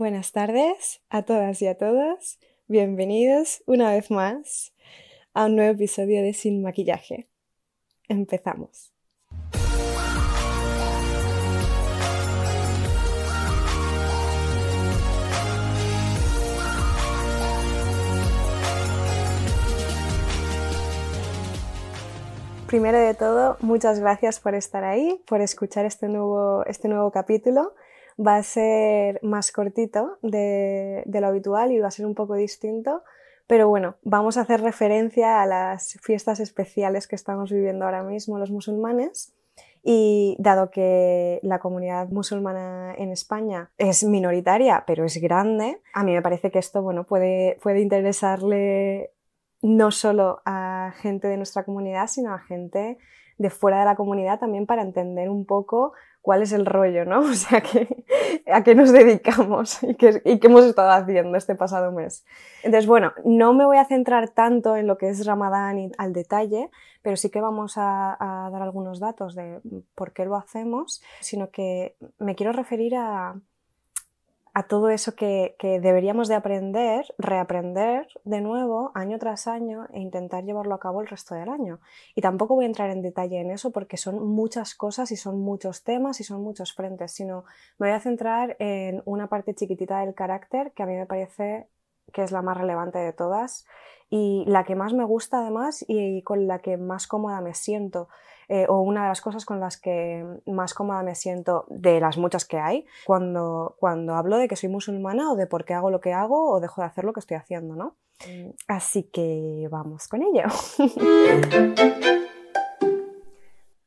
Buenas tardes a todas y a todos. Bienvenidos una vez más a un nuevo episodio de Sin Maquillaje. Empezamos. Primero de todo, muchas gracias por estar ahí, por escuchar este nuevo, este nuevo capítulo. Va a ser más cortito de, lo habitual y va a ser un poco distinto, pero bueno, vamos a hacer referencia a las fiestas especiales que estamos viviendo ahora mismo los musulmanes. Y dado que la comunidad musulmana en España es minoritaria, pero es grande, a mí me parece que esto bueno, puede, puede interesarle no solo a gente de nuestra comunidad, sino a gente de fuera de la comunidad también para entender un poco cuál es el rollo, ¿no? O sea, a qué nos dedicamos y qué, hemos estado haciendo este pasado mes. Entonces, bueno, no me voy a centrar tanto en lo que es Ramadán y al detalle, pero sí que vamos a dar algunos datos de por qué lo hacemos, sino que me quiero referir a, a todo eso que, deberíamos de aprender, reaprender de nuevo año tras año e intentar llevarlo a cabo el resto del año. Y tampoco voy a entrar en detalle en eso porque son muchas cosas y son muchos temas y son muchos frentes, sino me voy a centrar en una parte chiquitita del carácter que a mí me parece que es la más relevante de todas y la que más me gusta además y con la que más cómoda me siento. Eh, o una de las cosas con las que más cómoda me siento de las muchas que hay cuando, cuando hablo de que soy musulmana o de por qué hago lo que hago o dejo de hacer lo que estoy haciendo, ¿no? Mm. Así que vamos con ello.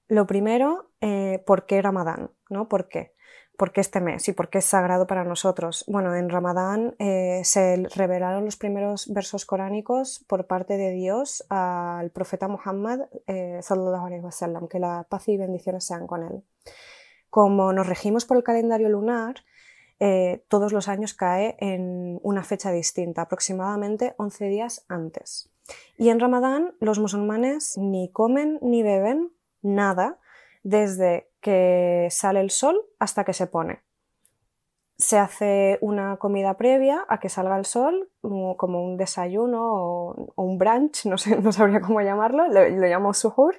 lo primero, eh, ¿por qué Ramadán? ¿no? ¿Por qué? ¿Por qué este mes y por qué es sagrado para nosotros? Bueno, en Ramadán eh, se revelaron los primeros versos coránicos por parte de Dios al profeta Muhammad, eh, sallallahu que la paz y bendiciones sean con él. Como nos regimos por el calendario lunar, eh, todos los años cae en una fecha distinta, aproximadamente 11 días antes. Y en Ramadán los musulmanes ni comen ni beben nada desde que sale el sol hasta que se pone. Se hace una comida previa a que salga el sol, como un desayuno o, un brunch, no, sé, no sabría cómo llamarlo, lo, lo llamo suhur,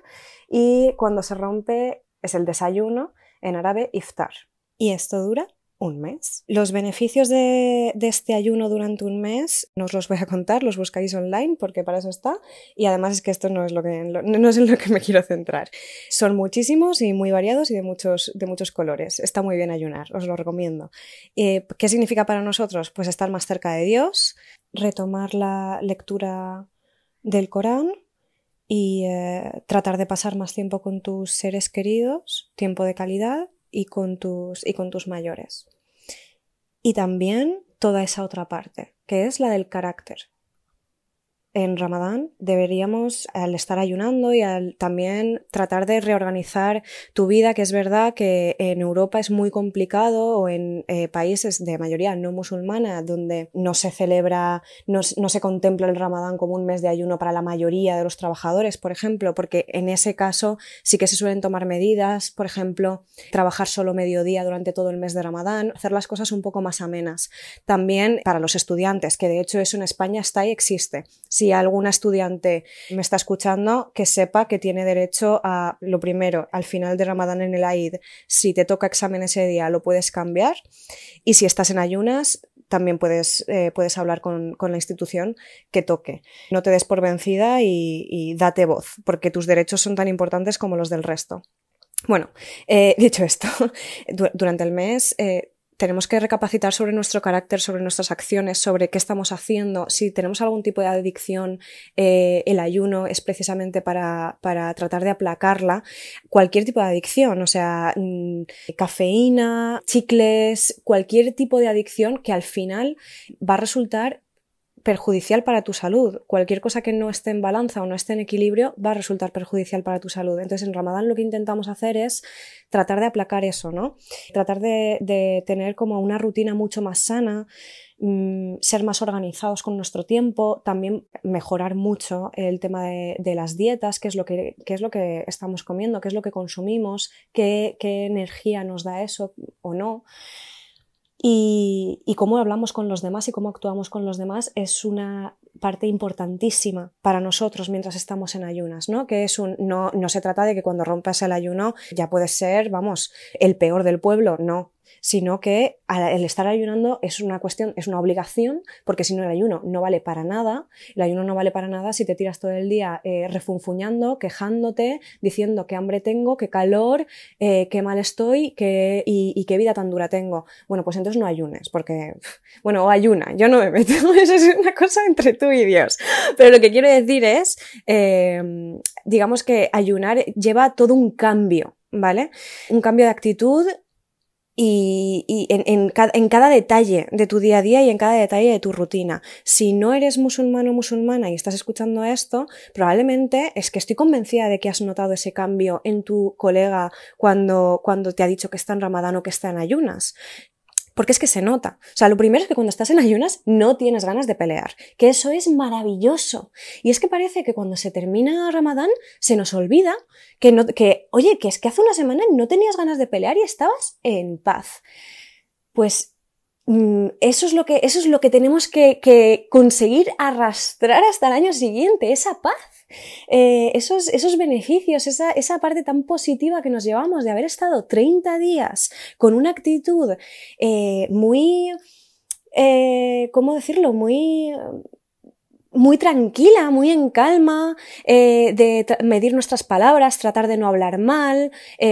y cuando se rompe es el desayuno, en árabe iftar. Y esto dura un mes. Los beneficios de, este ayuno durante un mes no os los voy a contar, los buscáis online porque para eso está. Y además es que esto no es, lo que, no es en lo que me quiero centrar. Son muchísimos y muy variados y de muchos, de muchos colores. Está muy bien ayunar, os lo recomiendo. Eh, ¿Qué significa para nosotros? Pues estar más cerca de Dios, retomar la lectura del Corán y eh, tratar de pasar más tiempo con tus seres queridos, tiempo de calidad y con tus, y con tus mayores. Y también toda esa otra parte, que es la del carácter, en Ramadán deberíamos, al estar ayunando y al también tratar de reorganizar tu vida, que es verdad que en Europa es muy complicado o en eh, países de mayoría no musulmana, donde no se celebra, no, se contempla el Ramadán como un mes de ayuno para la mayoría de los trabajadores, por ejemplo, porque en ese caso sí que se suelen tomar medidas, por ejemplo, trabajar solo mediodía durante todo el mes de Ramadán, hacer las cosas un poco más amenas. También para los estudiantes, que de hecho eso en España está y existe alguna estudiante me está escuchando, que sepa que tiene derecho a, lo primero, al final de Ramadán en el AID, si te toca examen ese día, lo puedes cambiar. Y si estás en ayunas, también puedes, eh, puedes hablar con, la institución que toque. No te des por vencida y, date voz, porque tus derechos son tan importantes como los del resto. Bueno, eh, dicho esto, durante el mes eh, tenemos que recapacitar sobre nuestro carácter, sobre nuestras acciones, sobre qué estamos haciendo. Si tenemos algún tipo de adicción, eh, el ayuno es precisamente para, para, tratar de aplacarla. Cualquier tipo de adicción, o sea, mm, cafeína, chicles, cualquier tipo de adicción que al final va a resultar perjudicial para tu salud. Cualquier cosa que no esté en balanza o no esté en equilibrio va a resultar perjudicial para tu salud. Entonces, en Ramadán lo que intentamos hacer es tratar de aplacar eso, ¿no? Tratar de, tener como una rutina mucho más sana, mm, ser más organizados con nuestro tiempo, también mejorar mucho el tema de, las dietas, qué es, lo que, es lo que estamos comiendo, qué es lo que consumimos, qué, qué energía nos da eso o no. Y, y, cómo hablamos con los demás y cómo actuamos con los demás es una parte importantísima para nosotros mientras estamos en ayunas, ¿no? Que es un, no, no se trata de que cuando rompas el ayuno ya puedes ser, vamos, el peor del pueblo, no sino que el estar ayunando es una cuestión, es una obligación, porque si no el ayuno no vale para nada, el ayuno no vale para nada si te tiras todo el día eh, refunfuñando, quejándote, diciendo qué hambre tengo, qué calor, eh, qué mal estoy qué, y, qué vida tan dura tengo. Bueno, pues entonces no ayunes, porque, bueno, o ayuna, yo no me meto, eso es una cosa entre tú y Dios. Pero lo que quiero decir es, em, digamos que ayunar lleva todo un cambio, ¿vale? Un cambio de actitud y, en, cada, detalle de tu día a día y en cada detalle de tu rutina. Si no eres musulmano o musulmana y estás escuchando esto, probablemente es que estoy convencida de que has notado ese cambio en tu colega cuando, cuando te ha dicho que está en ramadán o que está en ayunas porque es que se nota. O sea, lo primero es que cuando estás en ayunas no tienes ganas de pelear, que eso es maravilloso. Y es que parece que cuando se termina Ramadán se nos olvida que, no, que oye, que es que hace una semana no tenías ganas de pelear y estabas en paz. Pues mm, eso es lo que, eso es lo que tenemos que, que conseguir arrastrar hasta el año siguiente, esa paz. Eh, esos, esos, beneficios, esa, esa, parte tan positiva que nos llevamos de haber estado 30 días con una actitud eh, muy, eh, ¿cómo decirlo? Muy muy tranquila, muy en calma, de medir nuestras palabras, tratar de no hablar mal,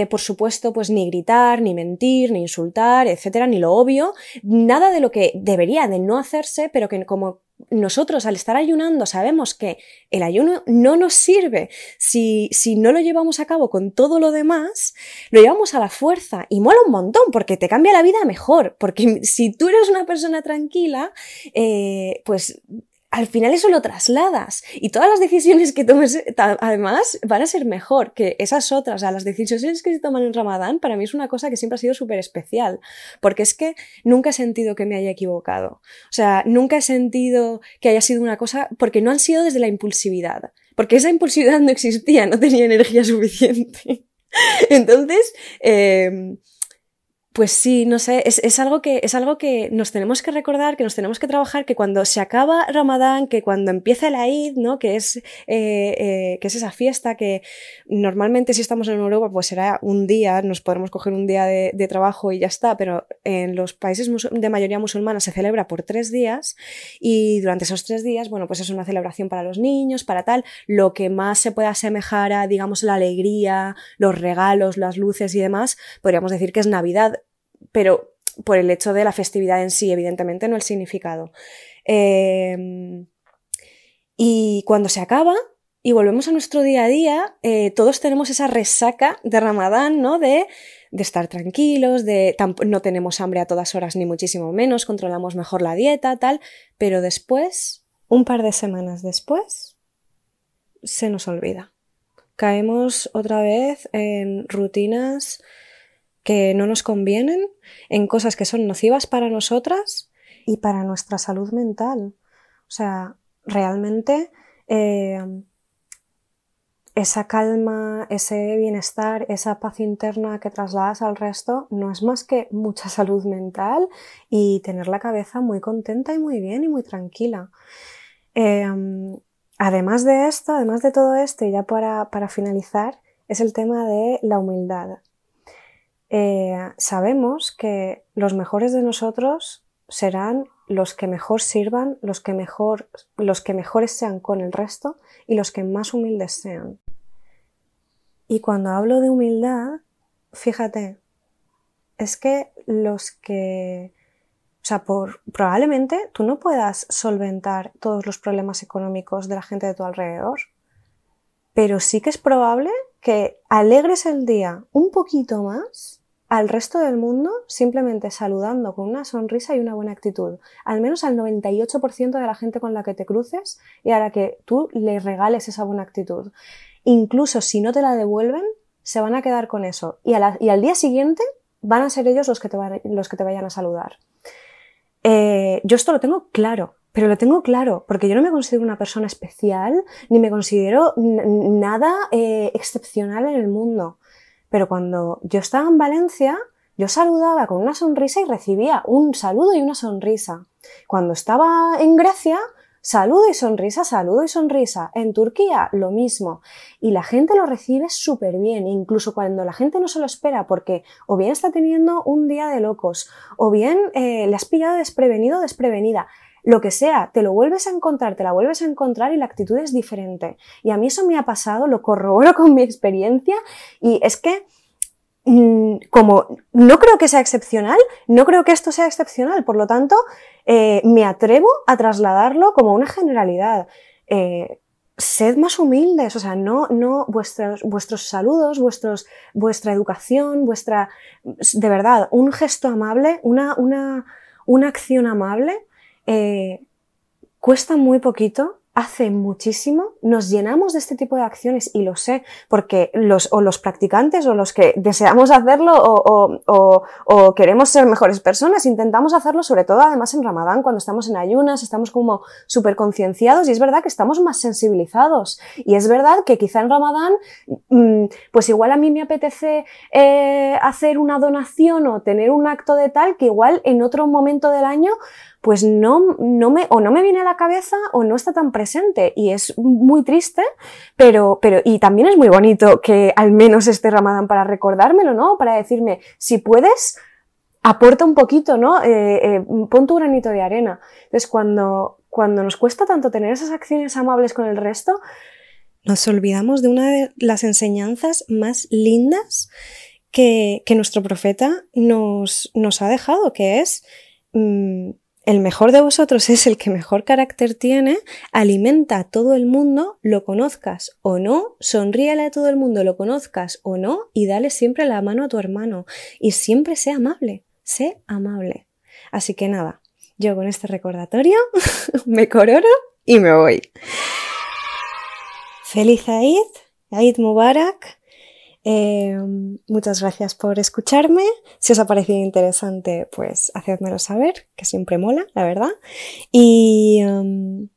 por supuesto, pues ni gritar, ni mentir, ni insultar, etcétera, ni lo obvio, nada de lo que debería de no hacerse, pero que como nosotros al estar ayunando sabemos que el ayuno no nos sirve. Si, si, no lo llevamos a cabo con todo lo demás, lo llevamos a la fuerza y mola un montón porque te cambia la vida mejor, porque si tú eres una persona tranquila, eh, pues al final eso lo trasladas y todas las decisiones que tomes además van a ser mejor que esas otras. O sea, las decisiones que se toman en Ramadán para mí es una cosa que siempre ha sido súper especial porque es que nunca he sentido que me haya equivocado. O sea, nunca he sentido que haya sido una cosa porque no han sido desde la impulsividad. Porque esa impulsividad no existía, no tenía energía suficiente. Entonces, eh, pues sí, no sé, es, es, algo que, es algo que nos tenemos que recordar, que nos tenemos que trabajar, que cuando se acaba Ramadán, que cuando empieza el Eid, ¿no? Que es, eh, eh, que es esa fiesta que normalmente si estamos en Europa pues será un día, nos podremos coger un día de, de trabajo y ya está, pero en los países de mayoría musulmana se celebra por tres días y durante esos tres días, bueno, pues es una celebración para los niños, para tal, lo que más se puede asemejar a, digamos, la alegría, los regalos, las luces y demás, podríamos decir que es Navidad pero por el hecho de la festividad en sí, evidentemente, no el significado. Em, y cuando se acaba y volvemos a nuestro día a día, eh, todos tenemos esa resaca de Ramadán, ¿no? De, de estar tranquilos, de no tenemos hambre a todas horas ni muchísimo menos, controlamos mejor la dieta, tal, pero después, un par de semanas después, se nos olvida. Caemos otra vez en rutinas que no nos convienen, en cosas que son nocivas para nosotras y para nuestra salud mental. O sea, realmente eh, esa calma, ese bienestar, esa paz interna que trasladas al resto no es más que mucha salud mental y tener la cabeza muy contenta y muy bien y muy tranquila. Eh, además de esto, además de todo esto, y ya para, para finalizar, es el tema de la humildad. Eh, sabemos que los mejores de nosotros serán los que mejor sirvan, los que, mejor, los que mejores sean con el resto y los que más humildes sean. Y cuando hablo de humildad, fíjate, es que los que, o sea, por, probablemente tú no puedas solventar todos los problemas económicos de la gente de tu alrededor, pero sí que es probable que alegres el día un poquito más al resto del mundo simplemente saludando con una sonrisa y una buena actitud. Al menos al 98% de la gente con la que te cruces y a la que tú le regales esa buena actitud. Incluso si no te la devuelven, se van a quedar con eso. Y, al día siguiente van a ser ellos los que te, vayan a saludar. Eh, yo esto lo tengo claro, pero lo tengo claro, porque yo no me considero una persona especial, ni me considero nada eh, excepcional en el mundo. Pero cuando yo estaba en Valencia, yo saludaba con una sonrisa y recibía un saludo y una sonrisa. Cuando estaba en Grecia, saludo y sonrisa, saludo y sonrisa. En Turquía, lo mismo. Y la gente lo recibe súper bien, incluso cuando la gente no se lo espera, porque o bien está teniendo un día de locos, o bien eh, le has pillado desprevenido o desprevenida lo que sea, te lo vuelves a encontrar, te la vuelves a encontrar y la actitud es diferente. Y a mí eso me ha pasado, lo corroboro con mi experiencia y es que Mm, como no creo que sea excepcional, no creo que esto sea excepcional, por lo tanto, eh, me atrevo a trasladarlo como una generalidad. Eh, sed más humildes, o sea, no, no, vuestros, vuestros saludos, vuestros, vuestra educación, vuestra, de verdad, un gesto amable, una, una, una acción amable, eh, cuesta muy poquito hace muchísimo, nos llenamos de este tipo de acciones y lo sé, porque los, o los practicantes o los que deseamos hacerlo o, o, o, queremos ser mejores personas, intentamos hacerlo sobre todo además en Ramadán, cuando estamos en ayunas, estamos como súper concienciados y es verdad que estamos más sensibilizados. Y es verdad que quizá en Ramadán, mm, pues igual a mí me apetece eh, hacer una donación o tener un acto de tal que igual en otro momento del año pues no, no me, o no me viene a la cabeza o no está tan presente y es muy triste, pero, pero, y también es muy bonito que al menos esté Ramadán para recordármelo, ¿no? Para decirme, si puedes, aporta un poquito, ¿no? Eh, eh, pon tu granito de arena. Entonces, cuando, cuando nos cuesta tanto tener esas acciones amables con el resto, nos olvidamos de una de las enseñanzas más lindas que, que nuestro profeta nos, nos ha dejado, que es mm, el mejor de vosotros es el que mejor carácter tiene, alimenta a todo el mundo, lo conozcas o no, sonríele a todo el mundo, lo conozcas o no, y dale siempre la mano a tu hermano. Y siempre sé amable, sé amable. Así que nada, yo con este recordatorio me cororo y me voy. Feliz Aid, Aid Mubarak. Eh, muchas gracias por escucharme. Si os ha parecido interesante, pues hacedmelo saber, que siempre mola, la verdad. Y, um,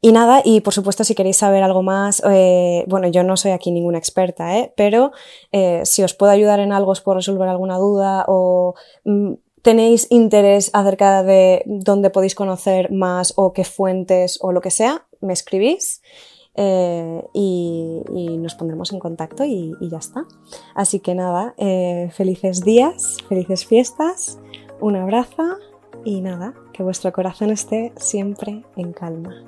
y nada, y por supuesto, si queréis saber algo más, eh, bueno, yo no soy aquí ninguna experta, ¿eh? pero eh, si os puedo ayudar en algo, os puedo resolver alguna duda o mm, tenéis interés acerca de dónde podéis conocer más o qué fuentes o lo que sea, me escribís. Eh, y, nos pondremos en contacto y, ya está. Así que nada, eh, felices días, felices fiestas, un abrazo y nada, que vuestro corazón esté siempre en calma.